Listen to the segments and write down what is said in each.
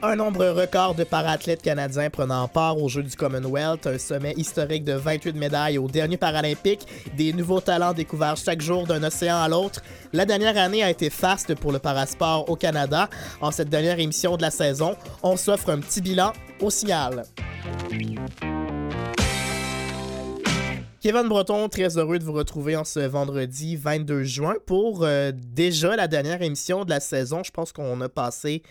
Un nombre record de para-athlètes canadiens prenant part aux Jeux du Commonwealth, un sommet historique de 28 médailles au dernier Paralympique, des nouveaux talents découverts chaque jour d'un océan à l'autre. La dernière année a été faste pour le parasport au Canada. En cette dernière émission de la saison, on s'offre un petit bilan au signal. Kevin Breton, très heureux de vous retrouver en ce vendredi 22 juin pour euh, déjà la dernière émission de la saison. Je pense qu'on a passé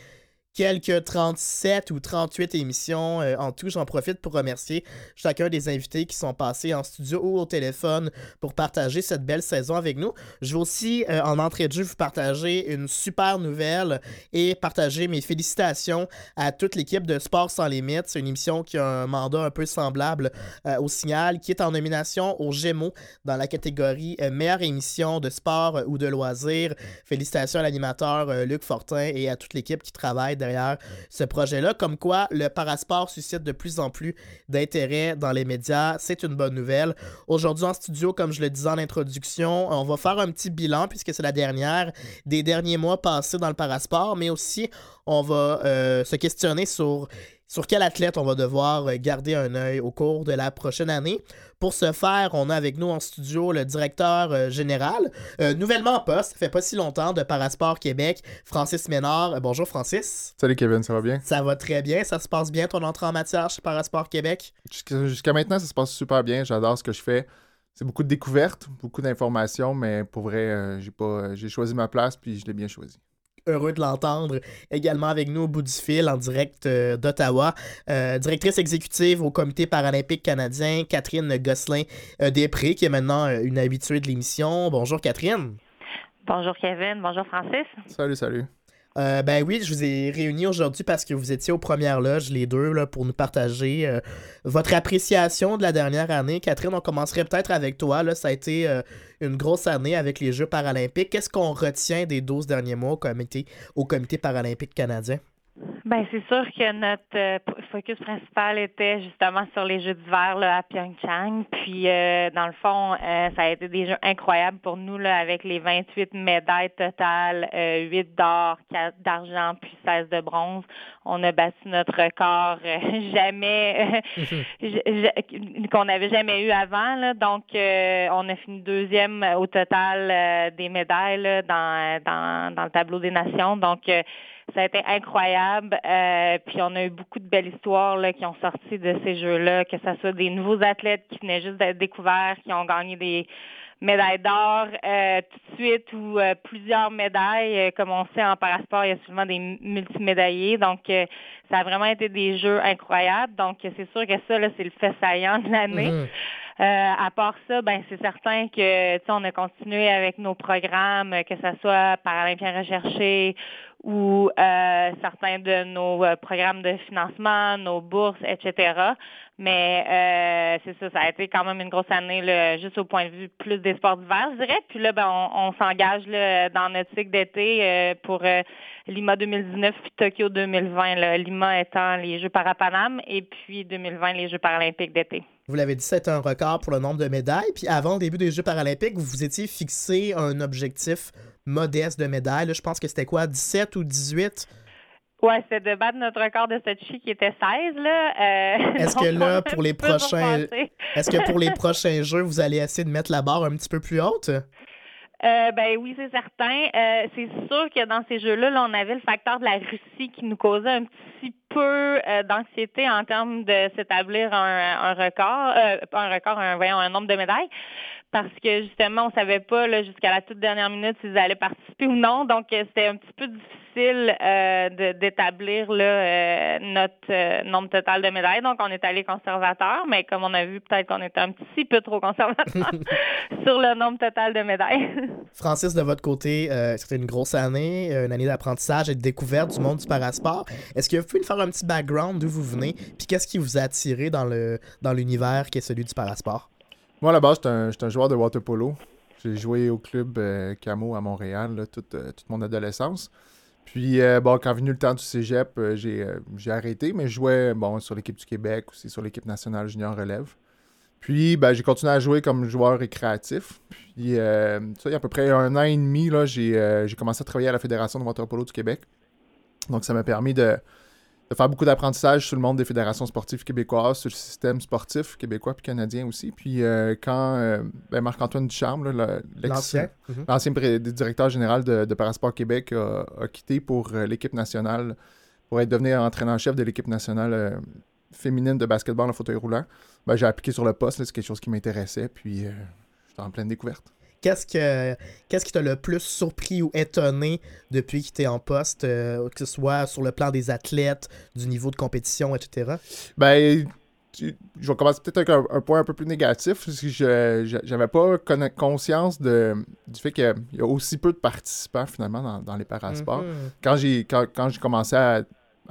quelques 37 ou 38 émissions euh, en tout. J'en profite pour remercier chacun des invités qui sont passés en studio ou au téléphone pour partager cette belle saison avec nous. Je vais aussi, euh, en entrée de jeu, vous partager une super nouvelle et partager mes félicitations à toute l'équipe de Sport sans limites. C'est une émission qui a un mandat un peu semblable euh, au Signal, qui est en nomination aux Gémeaux dans la catégorie meilleure émission de sport ou de loisirs. Félicitations à l'animateur Luc Fortin et à toute l'équipe qui travaille ce projet-là. Comme quoi, le parasport suscite de plus en plus d'intérêt dans les médias. C'est une bonne nouvelle. Aujourd'hui en studio, comme je le disais en introduction, on va faire un petit bilan puisque c'est la dernière des derniers mois passés dans le parasport, mais aussi on va euh, se questionner sur sur quel athlète on va devoir euh, garder un œil au cours de la prochaine année? Pour ce faire, on a avec nous en studio le directeur euh, général, euh, nouvellement en poste, ça fait pas si longtemps, de Parasport Québec, Francis Ménard. bonjour Francis. Salut Kevin, ça va bien? Ça va très bien, ça se passe bien ton entrée en matière chez Parasport Québec? Jusqu'à maintenant, ça se passe super bien, j'adore ce que je fais. C'est beaucoup de découvertes, beaucoup d'informations, mais pour vrai, j'ai pas j'ai choisi ma place puis je l'ai bien choisi heureux de l'entendre également avec nous au bout du fil en direct euh, d'Ottawa. Euh, directrice exécutive au Comité paralympique canadien, Catherine Gosselin-Després, qui est maintenant euh, une habituée de l'émission. Bonjour Catherine. Bonjour Kevin, bonjour Francis. Salut, salut. Euh, ben oui, je vous ai réunis aujourd'hui parce que vous étiez aux premières loges, les deux, pour nous partager euh, votre appréciation de la dernière année. Catherine, on commencerait peut-être avec toi. Là. Ça a été euh, une grosse année avec les Jeux paralympiques. Qu'est-ce qu'on retient des 12 derniers mois au comité paralympique canadien? Ben c'est sûr que notre euh, focus principal était justement sur les Jeux d'hiver à Pyeongchang. Puis euh, dans le fond, euh, ça a été des jeux incroyables pour nous là, avec les 28 médailles totales, 8 d'or, 4 d'argent, puis 16 de bronze. On a battu notre record jamais qu'on n'avait jamais eu avant. Là. Donc on a fini deuxième au total des médailles dans, dans, dans le tableau des nations. Donc ça a été incroyable. Euh, puis on a eu beaucoup de belles histoires là, qui ont sorti de ces jeux-là, que ce soit des nouveaux athlètes qui venaient juste d'être découverts, qui ont gagné des médailles d'or euh, tout de suite ou euh, plusieurs médailles. comme on sait, en parasport, il y a souvent des multimédaillés. Donc, ça a vraiment été des jeux incroyables. Donc, c'est sûr que ça, là, c'est le fait saillant de l'année. Mm-hmm. à part ça, ben c'est certain que on a continué avec nos programmes, que ce soit Paralympiens recherchés ou euh, certains de nos euh, programmes de financement, nos bourses, etc. Mais euh, c'est ça, ça a été quand même une grosse année, juste au point de vue plus des sports d'hiver, je dirais. Puis là, ben, on, s'engage dans notre cycle d'été pour Lima 2019 puis Tokyo 2020. Lima étant les Jeux Parapanam et puis 2020 les Jeux paralympiques d'été. Vous l'avez dit, c'est un record pour le nombre de médailles. Puis avant le début des Jeux paralympiques, vous vous étiez fixé un objectif modeste de médailles. je pense que c'était quoi, 17 ou 18? Oui, c'est de battre notre record de Sochi qui était 16. Là. Euh, est-ce que là, pour les prochains. Est-ce que pour les prochains jeux, vous allez essayer de mettre la barre un petit peu plus haute? Euh, ben oui, c'est certain. Euh, c'est sûr que dans ces jeux-là, là, on avait le facteur de la Russie qui nous causait un petit peu d'anxiété en termes de s'établir un, record, un record, un, voyons, un nombre de médailles parce que justement, on savait pas jusqu'à la toute dernière minute s'ils allaient participer ou non. Donc, euh, c'était un petit peu difficile euh, d'établir euh, notre nombre total de médailles. Donc, on est allé conservateur, mais comme on a vu, peut-être qu'on était un petit peu trop conservateur sur le nombre total de médailles. Francis, de votre côté, c'était une grosse année, une année d'apprentissage et de découverte du monde du parasport. Est-ce que vous pouvez nous faire un petit background d'où vous venez, puis qu'est-ce qui vous a attiré dans le dans l'univers qui est celui du parasport? Moi, à la base, j'étais un, joueur de water polo. J'ai joué au club euh, Camo à Montréal toute, euh, toute, mon adolescence. Puis, euh, bon, quand venu le temps du cégep, j'ai arrêté, mais je jouais bon, sur l'équipe du Québec, aussi sur l'équipe nationale junior relève. Puis, ben, j'ai continué à jouer comme joueur récréatif. Puis, ça, il y a à peu près un an et demi, j'ai, j'ai commencé à travailler à la Fédération de water-polo du Québec. Donc, ça m'a permis de, de faire beaucoup d'apprentissage sur le monde des fédérations sportives québécoises, sur le système sportif québécois et canadien aussi. Puis euh, quand euh, ben, Marc-Antoine Ducharme, l'ancien mhm. directeur général de, de Parasport Québec, a, quitté pour euh, l'équipe nationale, pour être devenu entraîneur-chef de l'équipe nationale féminine de basketball en fauteuil roulant, ben, j'ai appliqué sur le poste. C'est quelque chose qui m'intéressait. Puis j'étais en pleine découverte. Qu'est-ce, que, qu'est-ce qui t'a le plus surpris ou étonné depuis que tu es en poste, euh, que ce soit sur le plan des athlètes, du niveau de compétition, etc.? Ben, je vais commencer peut-être avec un, point un peu plus négatif. Je n'avais pas conscience de, du fait qu'il y a aussi peu de participants finalement dans, les parasports. Mm-hmm. Quand j'ai quand, j'ai commencé à,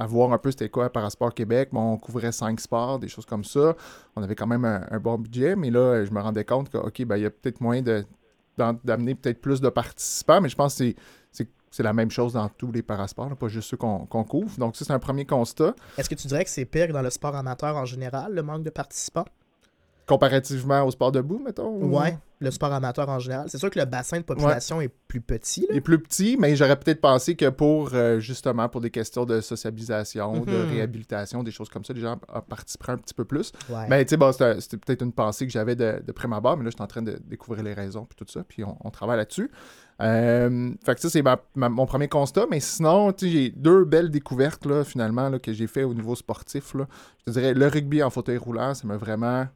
voir un peu c'était quoi Parasport Québec, on couvrait cinq sports, des choses comme ça. On avait quand même un, bon budget, mais là, je me rendais compte que, OK, ben, il y a peut-être moyen de d'amener peut-être plus de participants, mais je pense que c'est la même chose dans tous les parasports, pas juste ceux qu'on couvre. Donc, ça, c'est un premier constat. Est-ce que tu dirais que c'est pire que dans le sport amateur en général, le manque de participants? Comparativement au sport debout, mettons? Ouais, le sport amateur en général. C'est sûr que le bassin de population est plus petit. Il est plus petit, mais j'aurais peut-être pensé que pour, euh, justement, pour des questions de sociabilisation, de mhm. réhabilitation, des choses comme ça, les gens participeraient un petit peu plus. Mais tu sais, bon, c'était peut-être une pensée que j'avais de, de prime abord, mais là, je suis en train de découvrir les raisons, puis tout ça, puis on, travaille là-dessus. Euh, fait que ça, c'est mon premier constat. Mais sinon, j'ai deux belles découvertes, là, finalement, là, que j'ai fait au niveau sportif. Là. Je te dirais, le rugby en fauteuil roulant, ça m'a vraiment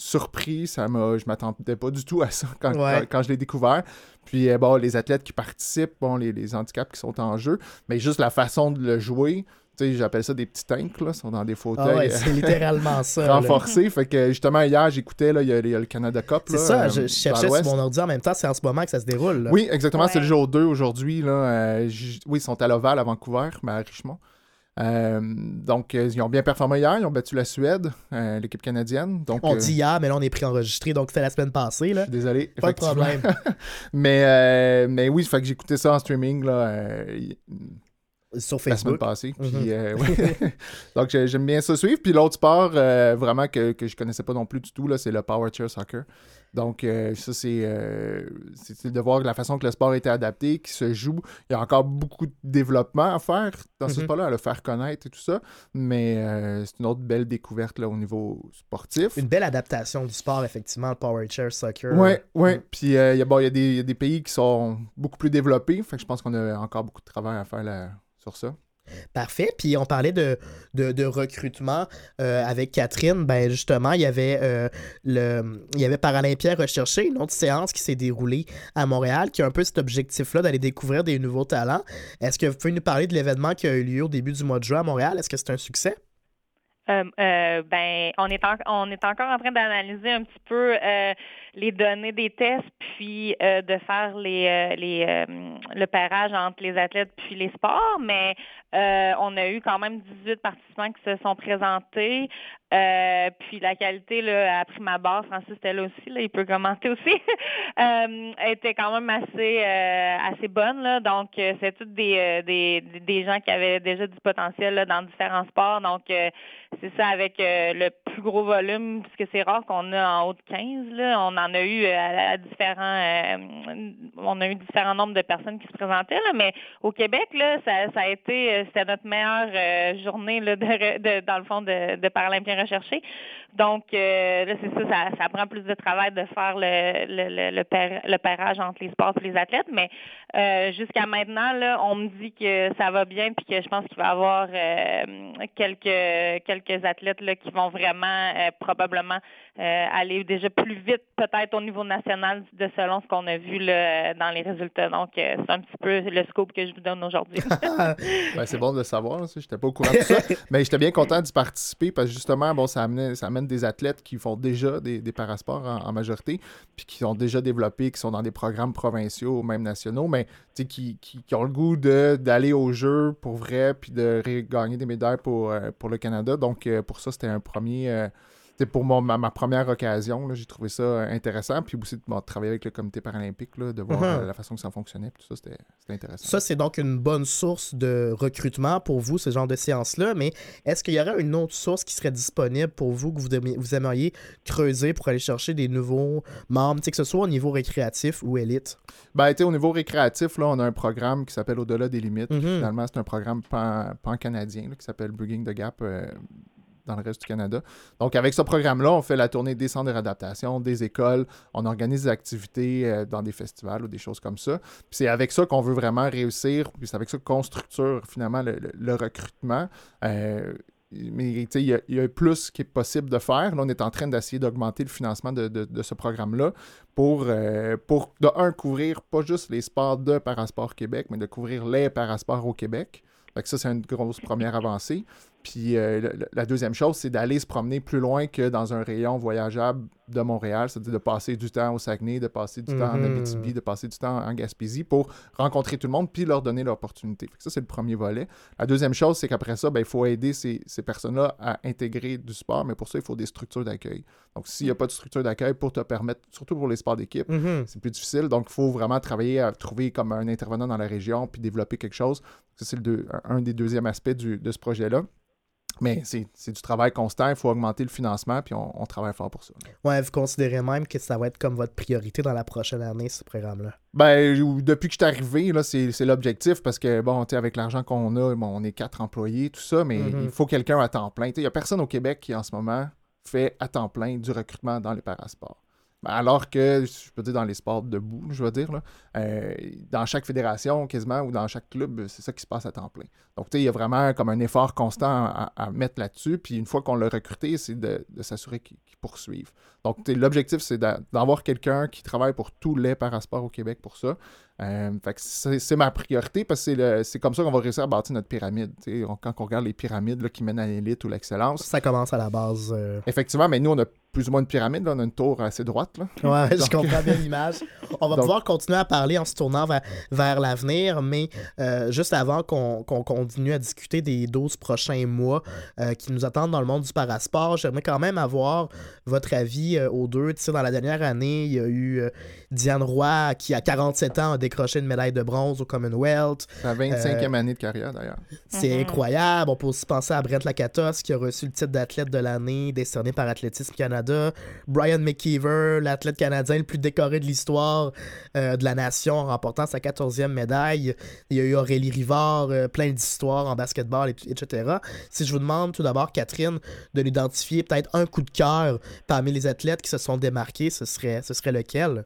surpris. Ça m'a, je m'attendais pas du tout à ça quand, quand, je l'ai découvert. Puis, euh, bon, les athlètes qui participent, bon, les, les, handicaps qui sont en jeu, mais juste la façon de le jouer. J'appelle ça des petits tanks, là, sont dans des fauteuils. Ah ouais, c'est littéralement ça. renforcés. Fait que justement, hier, j'écoutais, il y, a le Canada Cup. C'est ça, je, cherchais sur mon ordi en même temps, c'est en ce moment que ça se déroule. Oui, exactement, c'est le jour 2 aujourd'hui. Euh, oui, ils sont à l'Oval à Vancouver, mais à Richmond. Euh, donc, euh, ils ont bien performé hier. Ils ont battu la Suède, euh, l'équipe canadienne. Donc, on dit hier, mais là, on est enregistré donc c'était la semaine passée. Là. Je suis désolé. Pas de problème. mais, mais oui, fait que écouté ça en streaming là, sur Facebook. La semaine passée. Mhm. donc, j'aime bien ça suivre. Puis l'autre sport, vraiment, que, que je connaissais pas non plus du tout, c'est le Power Chair Soccer. Donc, euh, ça, euh, c'est de voir la façon que le sport a été adapté, qui se joue. Il y a encore beaucoup de développement à faire dans ce mhm. sport-là, à le faire connaître et tout ça. Mais euh, c'est une autre belle découverte là, au niveau sportif. Une belle adaptation du sport, effectivement, le Power Chair Soccer. Oui, oui. Mm. Puis, il y, a, y, a des, des pays qui sont beaucoup plus développés. Fait que je pense qu'on a encore beaucoup de travail à faire là, sur ça. Parfait. Puis on parlait de, de, recrutement euh, avec Catherine. Ben justement, il y avait euh, le il y avait Paralympia recherché, une autre séance qui s'est déroulée à Montréal, qui a un peu cet objectif-là d'aller découvrir des nouveaux talents. Est-ce que vous pouvez nous parler de l'événement qui a eu lieu au début du mois de juin à Montréal? Est-ce que c'est un succès? Euh, ben, on est, on est encore en train d'analyser un petit peu les données des tests, puis de faire les, les le pairage entre les athlètes puis les sports, mais euh, on a eu quand même 18 participants qui se sont présentés. Euh, puis la qualité, là, à prime Francis était là aussi, là, il peut commenter aussi, euh, était quand même assez assez bonne. Là, donc, c'est toutes des, des, des gens qui avaient déjà du potentiel là, dans différents sports. Donc, c'est ça avec le plus gros volume, puisque c'est rare qu'on a en haut de 15. Là. On a eu à, différents on a eu différents nombres de personnes qui se présentaient, là, mais au Québec, là, ça, a été c'était notre meilleure euh, journée là, de, dans le fond de, Paralympiens recherchés. Donc euh, c'est ça, ça, prend plus de travail de faire le, le, le, pairage entre les sports et les athlètes, mais euh, jusqu'à maintenant, là, on me dit que ça va bien puis que je pense qu'il va y avoir quelques quelques athlètes là, qui vont vraiment probablement aller déjà plus vite peut-être au niveau national de selon ce qu'on a vu là, dans les résultats. Donc, c'est un petit peu le scope que je vous donne aujourd'hui. Ben, c'est bon de le savoir. Je n'étais pas au courant de ça. Mais j'étais bien content d'y participer parce que justement, bon, ça, amène, ça amène des athlètes qui font déjà des, des parasports en, majorité, puis qui sont déjà développés, qui sont dans des programmes provinciaux, même nationaux, mais qui, qui, qui, ont le goût d'aller au jeu pour vrai, puis de gagner des médailles pour, euh, pour le Canada. Donc, euh, pour ça, c'était un premier. Euh, pour ma, première occasion, j'ai trouvé ça intéressant. Puis aussi de travailler avec le comité paralympique, de voir uh-huh. la façon que ça fonctionnait. Tout ça, c'était intéressant. Ça, c'est donc une bonne source de recrutement pour vous, ce genre de séance-là. Mais est-ce qu'il y aurait une autre source qui serait disponible pour vous, que vous, vous aimeriez creuser pour aller chercher des nouveaux membres, que ce soit au niveau récréatif ou élite? Ben, au niveau récréatif, là, on a un programme qui s'appelle Au-delà des limites. Mm-hmm. Finalement, c'est un programme pan-canadien qui s'appelle Bridging the Gap. Euh, dans le reste du Canada. Donc, avec ce programme-là, on fait la tournée des centres de réadaptation, des écoles, on organise des activités euh, dans des festivals ou des choses comme ça. Puis c'est avec ça qu'on veut vraiment réussir, puis c'est avec ça qu'on structure finalement le, recrutement. Euh, mais il y, a plus qui est possible de faire. Là, on est en train d'essayer d'augmenter le financement de, ce programme-là pour, euh, pour, de un, couvrir pas juste les sports de Parasport Québec, mais de couvrir les parasports au Québec. Ça, c'est une grosse première avancée. Puis euh, la deuxième chose, c'est d'aller se promener plus loin que dans un rayon voyageable de Montréal, c'est-à-dire de passer du temps au Saguenay, de passer du temps en mhm. Abitibi, de passer du temps en Gaspésie pour rencontrer tout le monde puis leur donner l'opportunité. Ça, c'est le premier volet. La deuxième chose, c'est qu'après ça, ben, il faut aider ces, personnes-là à intégrer du sport, mais pour ça, il faut des structures d'accueil. Donc, s'il n'y a pas de structure d'accueil pour te permettre, surtout pour les sports d'équipe, mhm. c'est plus difficile. Donc, il faut vraiment travailler à trouver comme un intervenant dans la région puis développer quelque chose. Ça, c'est un des deuxièmes aspects de ce projet-là. Mais c'est du travail constant, il faut augmenter le financement, puis on, travaille fort pour ça. Ouais, vous considérez même que ça va être comme votre priorité dans la prochaine année, ce programme-là? Ben, depuis que je suis arrivé, là, c'est l'objectif, parce que, bon, avec l'argent qu'on a, bon, on est quatre employés, tout ça, mais mm-hmm. il faut quelqu'un à temps plein. Il n'y a personne au Québec qui, en ce moment, fait à temps plein du recrutement dans les parasports. Alors que, je peux dire, dans les sports debout, je veux dire, là, euh, dans chaque fédération, quasiment, ou dans chaque club, c'est ça qui se passe à temps plein. Donc, il y a vraiment comme un effort constant à, mettre là-dessus. Puis, une fois qu'on l'a recruté, c'est de, s'assurer qu'il poursuive. Donc, l'objectif, c'est d'avoir quelqu'un qui travaille pour tous les parasports au Québec pour ça. Euh, c'est ma priorité parce que c'est comme ça qu'on va réussir à bâtir notre pyramide. quand on regarde les pyramides qui mènent à l'élite ou l'excellence. Ça commence à la base. Euh. Effectivement, mais nous, on a plus ou moins une pyramide, on a une tour assez droite. Là. Ouais, je comprends bien l'image. On va pouvoir continuer à parler en se tournant vers, l'avenir, mais euh, juste avant qu'on continue à discuter des 12 prochains mois qui nous attendent dans le monde du parasport, j'aimerais quand même avoir votre avis aux deux. Dans la dernière année, il y a eu Diane Roy qui, à 47 ans, a décroché une médaille de bronze au Commonwealth. Sa 25e année de carrière, d'ailleurs. C'est mm-hmm. incroyable. On peut aussi penser à Brent Lakatos qui a reçu le titre d'athlète de l'année décerné par Athlétisme Canada. Brian McKeever, l'athlète canadien le plus décoré de l'histoire euh, de la nation en remportant sa 14e médaille. Il y a eu Aurélie Rivard, euh, plein d'histoires en basketball, etc. Si je vous demande tout d'abord, Catherine, de l'identifier peut-être un coup de cœur parmi les athlètes qui se sont démarqués, ce serait, ce serait lequel?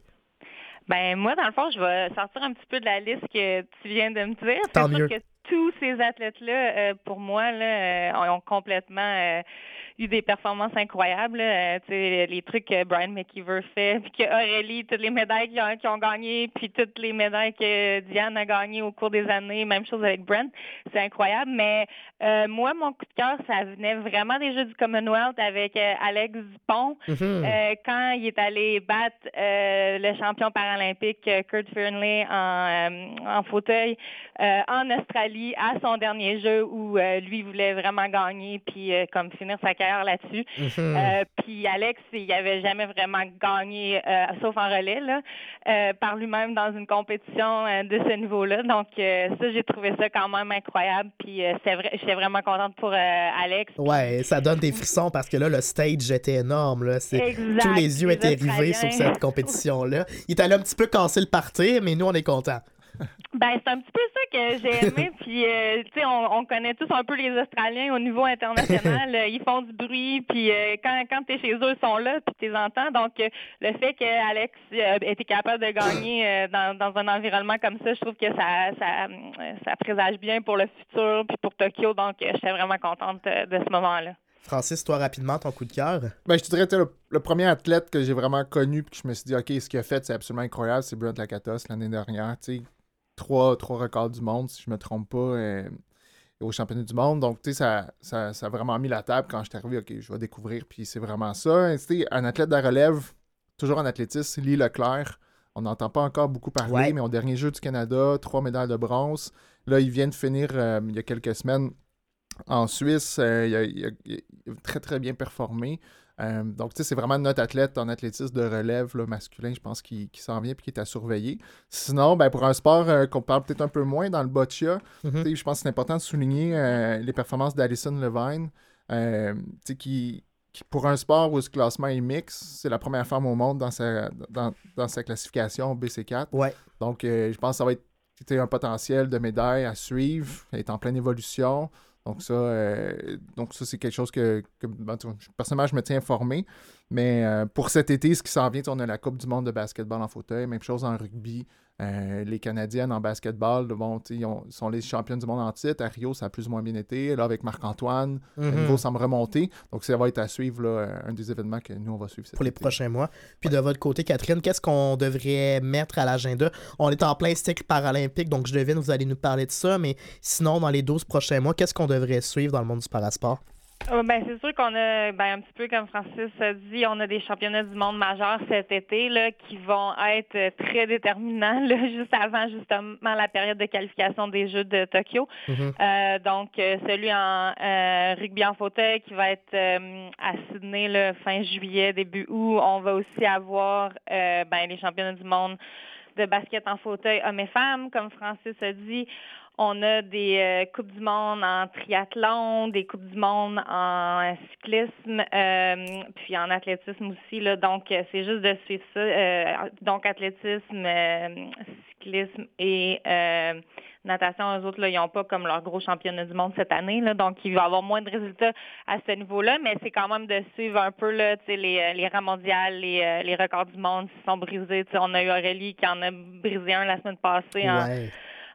Ben moi, dans le fond, je vais sortir un petit peu de la liste que tu viens de me dire. Tant mieux. que tous ces athlètes-là, euh, pour moi, là, ont complètement eu des performances incroyables. Euh, les trucs que Brian McKeever fait, puis que Aurélie, toutes les médailles qu'ils ont, ont gagnées, puis toutes les médailles que Diane a gagnées au cours des années, même chose avec Brent, c'est incroyable. Mais euh, moi, mon coup de cœur, ça venait vraiment des Jeux du Commonwealth avec euh, Alex Dupont, mm-hmm. quand il est allé battre le champion paralympique Kurt Fernley en, en fauteuil en Australie à son dernier jeu où lui voulait vraiment gagner puis comme finir sa carrière là-dessus. Mhm. Euh, puis Alex, il n'avait jamais vraiment gagné, euh, sauf en relais, là, euh, par lui-même dans une compétition de ce niveau-là. Donc ça, j'ai trouvé ça quand même incroyable. Puis c'est vrai, j'étais vraiment contente pour Alex. Ouais, ça donne des frissons parce que là, le stage était énorme. Là. tous les yeux étaient rivés sur cette compétition-là. Il est allé un petit peu casser le parti, mais nous, on est contents. Ben, c'est un petit peu ça que j'ai aimé. Puis, euh, tu sais, on, on, connaît tous un peu les Australiens au niveau international. Euh, ils font du bruit. Puis, euh, quand, quand tu es chez eux, ils sont là. Puis, tu les entends. Donc, le fait qu'Alex était capable de gagner dans, dans un environnement comme ça, je trouve que ça, ça, ça présage bien pour le futur. Puis, pour Tokyo. Donc, j'étais vraiment contente de ce moment-là. Francis, toi, rapidement, ton coup de cœur? Ben, je te dirais, le, le, premier athlète que j'ai vraiment connu puis que je me suis dit, OK, ce qu'il a fait, c'est absolument incroyable, c'est Brent Lakatos l'année dernière. Tu sais, trois, trois records du monde, si je me trompe pas, euh, au championnat du monde. Donc, tu sais, ça, ça, ça, a vraiment mis la table quand je suis arrivé. OK, je vais découvrir, puis c'est vraiment ça. Tu un athlète de la relève, toujours en athlétisme, Lee Leclerc. On n'entend pas encore beaucoup parler, mais au dernier jeu du Canada, trois médailles de bronze. Là, il vient de finir euh, il y a quelques semaines en Suisse. Euh, il, a, très, très bien performé. Euh, donc, tu sais, c'est vraiment notre athlète en athlétisme de relève masculin, je pense, qui, s'en vient et qui est à surveiller. Sinon, ben, pour un sport euh, qu'on parle peut-être un peu moins dans le boccia, mm-hmm. je pense que c'est important de souligner euh, les performances d'Alison Levine, qui, qui, pour un sport où ce classement est mix, c'est la première femme au monde dans sa, dans, dans sa classification BC4. Ouais. Donc, je pense que ça va être un potentiel de médaille à suivre. Elle est en pleine évolution. Donc ça, euh, donc ça c'est quelque chose que, ben, personnellement, je me tiens informé. Mais euh, pour cet été, ce qui s'en vient, on a la Coupe du monde de basketball en fauteuil, même chose en rugby. Euh, les Canadiennes en basketball, bon, ils sont les championnes du monde en titre. À Rio, ça a plus ou moins bien été. Là, avec Marc-Antoine, le mhm. niveau semble remonter. Donc, ça va être à suivre, là, un des événements que nous, on va suivre. Pour les prochains mois. Puis de votre côté, Catherine, qu'est-ce qu'on devrait mettre à l'agenda? On est en plein cycle paralympique, donc je devine, vous allez nous parler de ça. Mais sinon, dans les 12 prochains mois, qu'est-ce qu'on devrait suivre dans le monde du parasport? Euh, ben, c'est sûr qu'on a, ben, un petit peu comme Francis a dit, on a des championnats du monde majeurs cet été là, qui vont être très déterminants là, juste avant justement la période de qualification des Jeux de Tokyo. Mm-hmm. Euh, donc, euh, celui en rugby en fauteuil qui va être à Sydney le fin juillet, début août. On va aussi avoir ben, les championnats du monde de basket en fauteuil hommes et femmes, comme Francis a dit. On a des euh, Coupes du monde en triathlon, des Coupes du monde en cyclisme, euh, puis en athlétisme aussi. Là, donc, euh, c'est juste de suivre ça. donc, athlétisme, cyclisme et natation, eux autres, là, ils n'ont pas comme leur gros championnat du monde cette année. Là, donc, il va y avoir moins de résultats à ce niveau-là, mais c'est quand même de suivre un peu là, les, les rangs mondiales, les, les records du monde qui sont brisés. on a eu Aurélie qui en a brisé un la semaine passée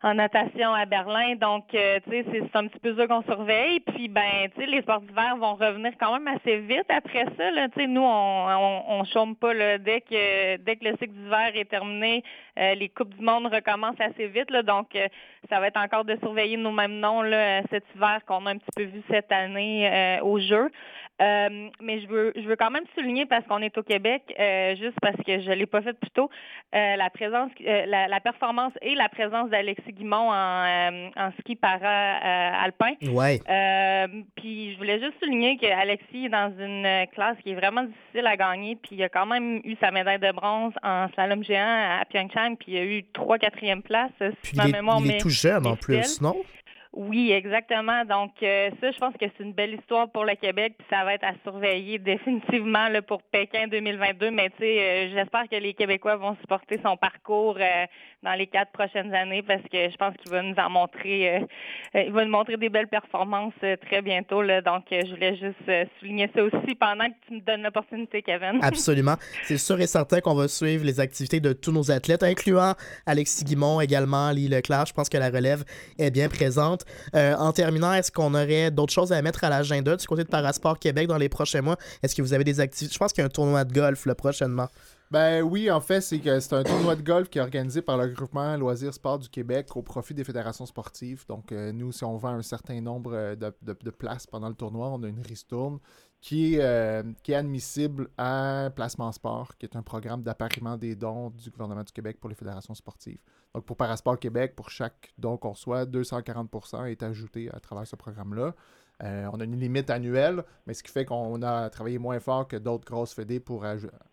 en natation à Berlin. Donc, euh, tu sais, c'est un petit peu ça qu'on surveille. Puis, ben, tu sais, les sports d'hiver vont revenir quand même assez vite après ça. Là. Tu sais, nous, on, on, chôme pas là, dès que dès que le cycle d'hiver est terminé. Euh, les coupes du monde recommencent assez vite. Là, donc, euh, ça va être encore de surveiller nos mêmes noms là, cet hiver qu'on a un petit peu vu cette année au jeu. Mais je veux je veux quand même souligner parce qu'on est au Québec, juste parce que je l'ai pas fait plus tôt, la présence, la, la, performance et la présence d'Alexis Guimont en, euh, en ski para-alpin. Euh, ouais. Euh, puis je voulais juste souligner qu'Alexis est dans une classe qui est vraiment difficile à gagner, puis il a quand même eu sa médaille de bronze en slalom géant à Pyeongchang, puis il a eu trois quatrième places. Puis il, est, il est tout jeune en plus, non? Oui, exactement. Donc, euh, ça, je pense que c'est une belle histoire pour le Québec, puis ça va être à surveiller définitivement pour Pékin 2022. Mais tu sais, euh, j'espère que les Québécois vont supporter son parcours euh, dans les quatre prochaines années, parce que je pense qu'il va nous en montrer, il va nous montrer des belles performances très bientôt. Donc, je voulais juste souligner ça aussi pendant que tu me donnes l'opportunité, Kevin. Absolument. C'est sûr et certain qu'on va suivre les activités de tous nos athlètes, incluant Alexis Guimont également, Lee Leclerc. Je pense que la relève est bien présente. Euh, en terminant, est-ce qu'on aurait d'autres choses à mettre à l'agenda du côté de Parasport Québec dans les prochains mois? Est-ce que vous avez des activités? Je pense qu'il y a un tournoi de golf le prochainement. Ben oui, en fait, c'est un tournoi de golf qui est organisé par le groupement Loisirs Sport du Québec au profit des fédérations sportives. Donc, euh, nous, si on vend un certain nombre euh, de, places pendant le tournoi, on a une ristourne qui est, qui est admissible à Placement Sport, qui est un programme d'appariement des dons du gouvernement du Québec pour les fédérations sportives. Donc, pour Parasport Québec, pour chaque don qu'on reçoit, 240% est ajouté à travers ce programme-là. Euh, on a une limite annuelle, mais ce qui fait qu'on a travaillé moins fort que d'autres grosses fédés pour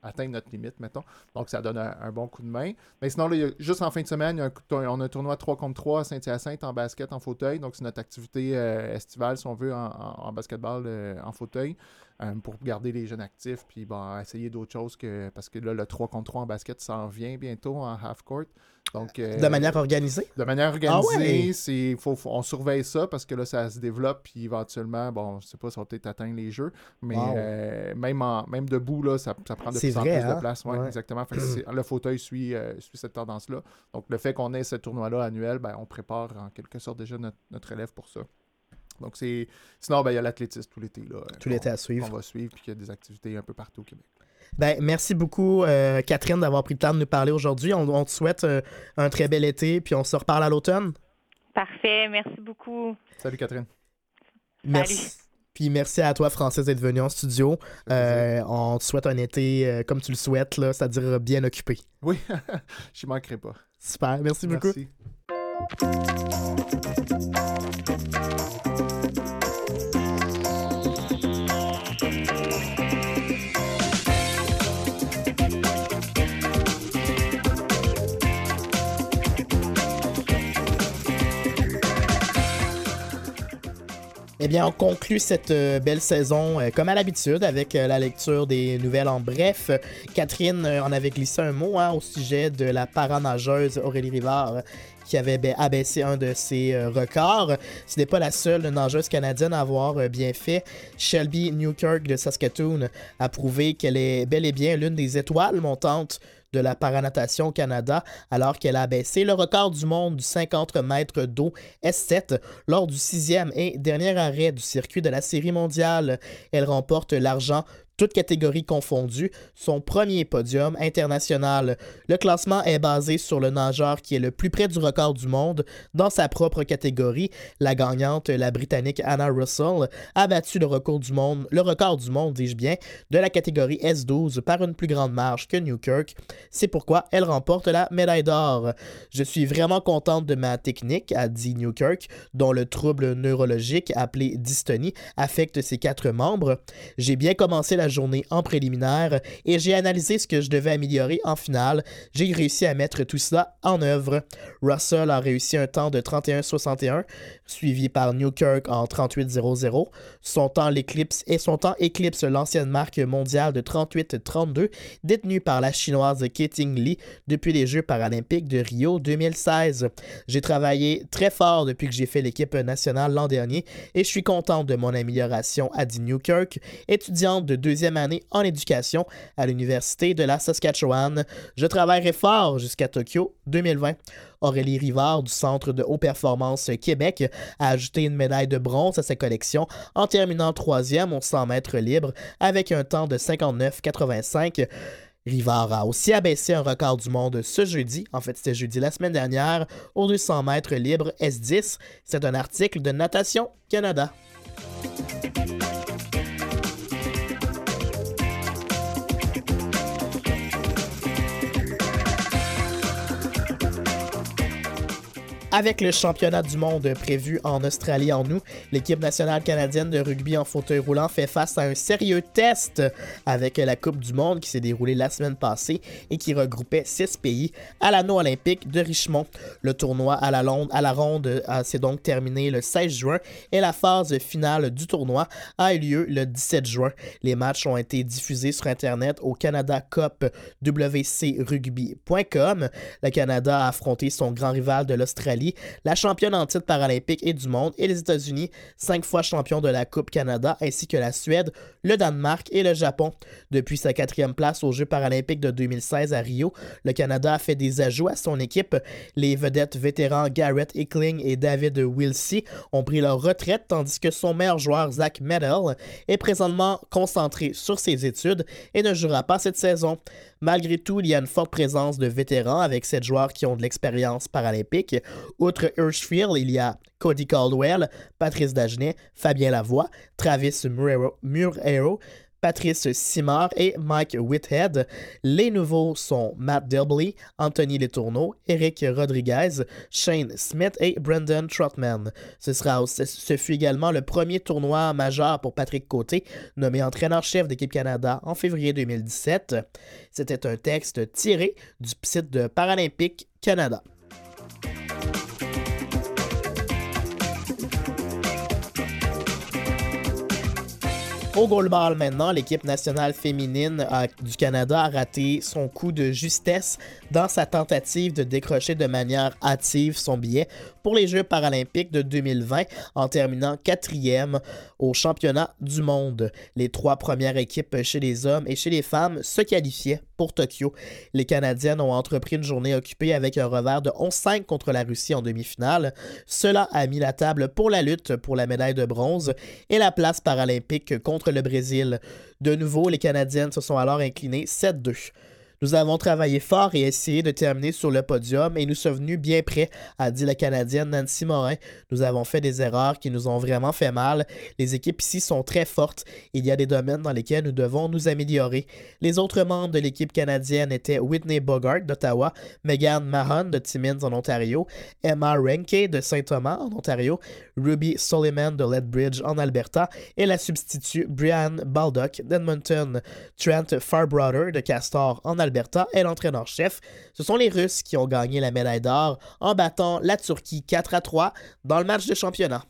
atteindre notre limite, mettons. Donc, ça donne un, bon coup de main. Mais sinon, juste en fin de semaine, on a un tournoi 3 contre 3 à Saint-Hyacinthe en basket en fauteuil. Donc, c'est notre activité euh, estivale, si on veut, en, basketball euh, en fauteuil. pour garder les jeunes actifs, puis essayer d'autres choses que. Parce que là, le 3 contre 3 en basket s'en vient bientôt en half-court. Donc, euh, de manière organisée? De manière ah organisée, c'est, faut, on surveille ça parce que là, ça se développe, puis éventuellement, bon, je sais pas si on va peut-être atteindre les jeux, mais euh, même, en, même debout, là, ça, ça prend de plus en plus de hein? place. Ouais, Exactement. le fauteuil suit, euh, suit cette tendance-là. Donc, le fait qu'on ait ce tournoi-là annuel, ben, on prépare en quelque sorte déjà notre, notre élève pour ça. Donc, c'est. Sinon, ben, il y a l'athlétisme tout l'été. Tout l'été à suivre. On va suivre, puis il y a des activités un peu partout au Québec. Ben, merci beaucoup, euh, Catherine, d'avoir pris le temps de nous parler aujourd'hui. On, te souhaite euh, un très bel été, puis on se reparle à l'automne. Parfait, merci beaucoup. Salut, Catherine. Merci. Puis merci à toi, Francis, d'être venu en studio. Euh, on te souhaite un été comme tu le souhaites, c'est-à-dire bien occupé. Oui, je manquerai pas. Super, merci, merci. beaucoup. Eh bien, on conclut cette euh, belle saison euh, comme à l'habitude avec euh, la lecture des nouvelles en bref. Catherine en avait glissé un mot hein, au sujet de la paranageuse Aurélie Rivard qui avait abaissé un de ses records. Ce n'est pas la seule nageuse canadienne à avoir bien fait. Shelby Newkirk de Saskatoon a prouvé qu'elle est bel et bien l'une des étoiles montantes de la paranatation au Canada alors qu'elle a baissé le record du monde du 50 mètres d'eau S7 lors du sixième et dernier arrêt du circuit de la Série mondiale. Elle remporte l'argent toutes catégories confondues, son premier podium international. Le classement est basé sur le nageur qui est le plus près du record du monde dans sa propre catégorie. La gagnante, la Britannique Anna Russell, a battu le record du monde, le record du monde, dis-je bien, de la catégorie S12 par une plus grande marge que Newkirk. C'est pourquoi elle remporte la médaille d'or. Je suis vraiment contente de ma technique, a dit Newkirk, dont le trouble neurologique appelé dystonie affecte ses quatre membres. J'ai bien commencé la journée en préliminaire et j'ai analysé ce que je devais améliorer en finale. J'ai réussi à mettre tout cela en œuvre. Russell a réussi un temps de 31-61, suivi par Newkirk en 38-00. Son temps l'éclipse et son temps éclipse l'ancienne marque mondiale de 38-32 détenue par la chinoise Keting Lee depuis les Jeux paralympiques de Rio 2016. J'ai travaillé très fort depuis que j'ai fait l'équipe nationale l'an dernier et je suis contente de mon amélioration, a dit Newkirk, étudiante de deux année en éducation à l'Université de la Saskatchewan. Je travaillerai fort jusqu'à Tokyo 2020. Aurélie Rivard du Centre de haute performance Québec a ajouté une médaille de bronze à sa collection en terminant troisième au 100 mètres libre avec un temps de 59,85. Rivard a aussi abaissé un record du monde ce jeudi, en fait c'était jeudi la semaine dernière, au 200 mètres libre S10. C'est un article de Natation Canada. Avec le championnat du monde prévu en Australie en août, l'équipe nationale canadienne de rugby en fauteuil roulant fait face à un sérieux test avec la Coupe du monde qui s'est déroulée la semaine passée et qui regroupait six pays à l'anneau olympique de Richmond. Le tournoi à la, à la ronde s'est donc terminé le 16 juin et la phase finale du tournoi a eu lieu le 17 juin. Les matchs ont été diffusés sur Internet au Canada Cup. Le Canada a affronté son grand rival de l'Australie la championne en titre paralympique et du monde, et les États-Unis, cinq fois champion de la Coupe Canada, ainsi que la Suède, le Danemark et le Japon. Depuis sa quatrième place aux Jeux paralympiques de 2016 à Rio, le Canada a fait des ajouts à son équipe. Les vedettes vétérans Garrett Ickling et David Wilsey ont pris leur retraite, tandis que son meilleur joueur, Zach Medell, est présentement concentré sur ses études et ne jouera pas cette saison. Malgré tout, il y a une forte présence de vétérans avec sept joueurs qui ont de l'expérience paralympique. Outre Hirschfield, il y a Cody Caldwell, Patrice Dagenet, Fabien Lavoie, Travis Murero, Patrice Simard et Mike Whithead. Les nouveaux sont Matt Delbley, Anthony Letourneau, Eric Rodriguez, Shane Smith et Brendan Trotman. Ce, sera, ce fut également le premier tournoi majeur pour Patrick Côté, nommé entraîneur-chef d'équipe Canada en février 2017. C'était un texte tiré du site de Paralympique Canada. Au goalball maintenant, l'équipe nationale féminine du Canada a raté son coup de justesse dans sa tentative de décrocher de manière hâtive son billet pour les Jeux paralympiques de 2020 en terminant quatrième au championnat du monde. Les trois premières équipes chez les hommes et chez les femmes se qualifiaient pour Tokyo. Les Canadiennes ont entrepris une journée occupée avec un revers de 11-5 contre la Russie en demi-finale. Cela a mis la table pour la lutte pour la médaille de bronze et la place paralympique contre le Brésil. De nouveau, les Canadiennes se sont alors inclinées 7-2. Nous avons travaillé fort et essayé de terminer sur le podium et nous sommes venus bien près, a dit la Canadienne Nancy Morin. Nous avons fait des erreurs qui nous ont vraiment fait mal. Les équipes ici sont très fortes. Il y a des domaines dans lesquels nous devons nous améliorer. Les autres membres de l'équipe canadienne étaient Whitney Bogart d'Ottawa, Megan Mahon de Timmins en Ontario, Emma Renke de Saint-Thomas en Ontario, Ruby Soliman de Lethbridge en Alberta et la substitut Brianne Baldock d'Edmonton, Trent Farbrother de Castor en Alberta Alberta est l'entraîneur-chef. Ce sont les Russes qui ont gagné la médaille d'or en battant la Turquie 4 à 3 dans le match de championnat.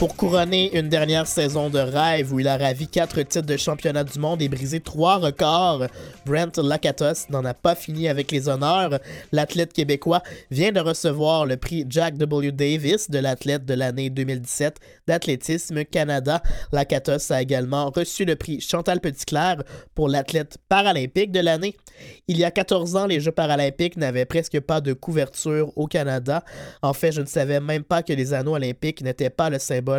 Pour couronner une dernière saison de rêve où il a ravi quatre titres de championnat du monde et brisé trois records, Brent Lakatos n'en a pas fini avec les honneurs. L'athlète québécois vient de recevoir le prix Jack W. Davis de l'athlète de l'année 2017 d'athlétisme Canada. Lakatos a également reçu le prix Chantal Petitclerc pour l'athlète paralympique de l'année. Il y a 14 ans, les Jeux paralympiques n'avaient presque pas de couverture au Canada. En fait, je ne savais même pas que les anneaux olympiques n'étaient pas le symbole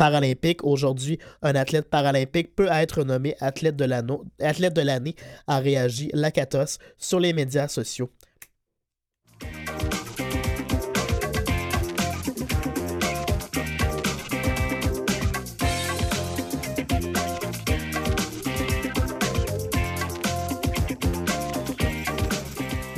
paralympique. Aujourd'hui, un athlète paralympique peut être nommé athlète de l'année, a réagi Lakatos sur les médias sociaux.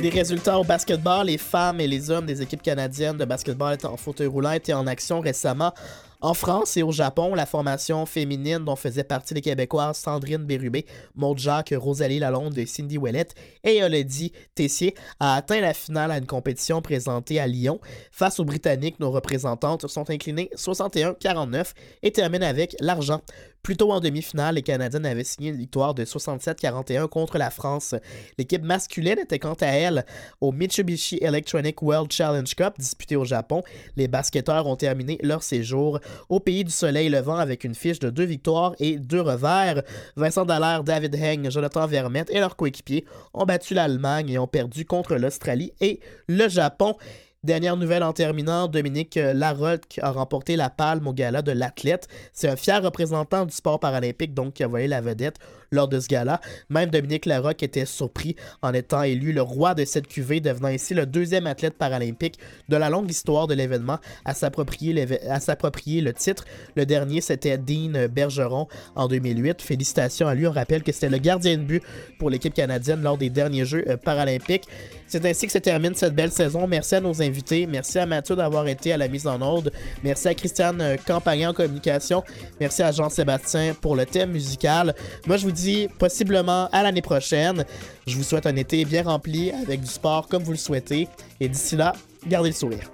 Les résultats au basketball, les femmes et les hommes des équipes canadiennes de basketball en fauteuil roulant étaient en action récemment en France et au Japon, la formation féminine dont faisaient partie les Québécoises Sandrine Bérubé, Maud Jacques, Rosalie Lalonde et Cindy Ouellette et Elodie Tessier a atteint la finale à une compétition présentée à Lyon. Face aux Britanniques, nos représentantes sont inclinées 61-49 et terminent avec l'argent. Plus tôt en demi-finale, les Canadiennes avaient signé une victoire de 67-41 contre la France. L'équipe masculine était quant à elle au Mitsubishi Electronic World Challenge Cup disputé au Japon. Les basketteurs ont terminé leur séjour au pays du soleil levant avec une fiche de deux victoires et deux revers. Vincent Dallaire, David Heng, Jonathan Vermette et leurs coéquipiers ont battu l'Allemagne et ont perdu contre l'Australie et le Japon. Dernière nouvelle en terminant, Dominique Larocque a remporté la palme au gala de l'athlète. C'est un fier représentant du sport paralympique donc qui a volé la vedette lors de ce gala. Même Dominique Larocque était surpris en étant élu le roi de cette cuvée, devenant ainsi le deuxième athlète paralympique de la longue histoire de l'événement à s'approprier le titre. Le dernier, c'était Dean Bergeron en 2008. Félicitations à lui. On rappelle que c'était le gardien de but pour l'équipe canadienne lors des derniers Jeux euh, paralympiques. C'est ainsi que se termine cette belle saison. Merci à nos invités. Merci à Mathieu d'avoir été à la mise en ordre. Merci à Christiane euh, Campagnan en communication. Merci à Jean-Sébastien pour le thème musical. Moi, je vous dis possiblement à l'année prochaine. Je vous souhaite un été bien rempli avec du sport comme vous le souhaitez. Et d'ici là, gardez le sourire.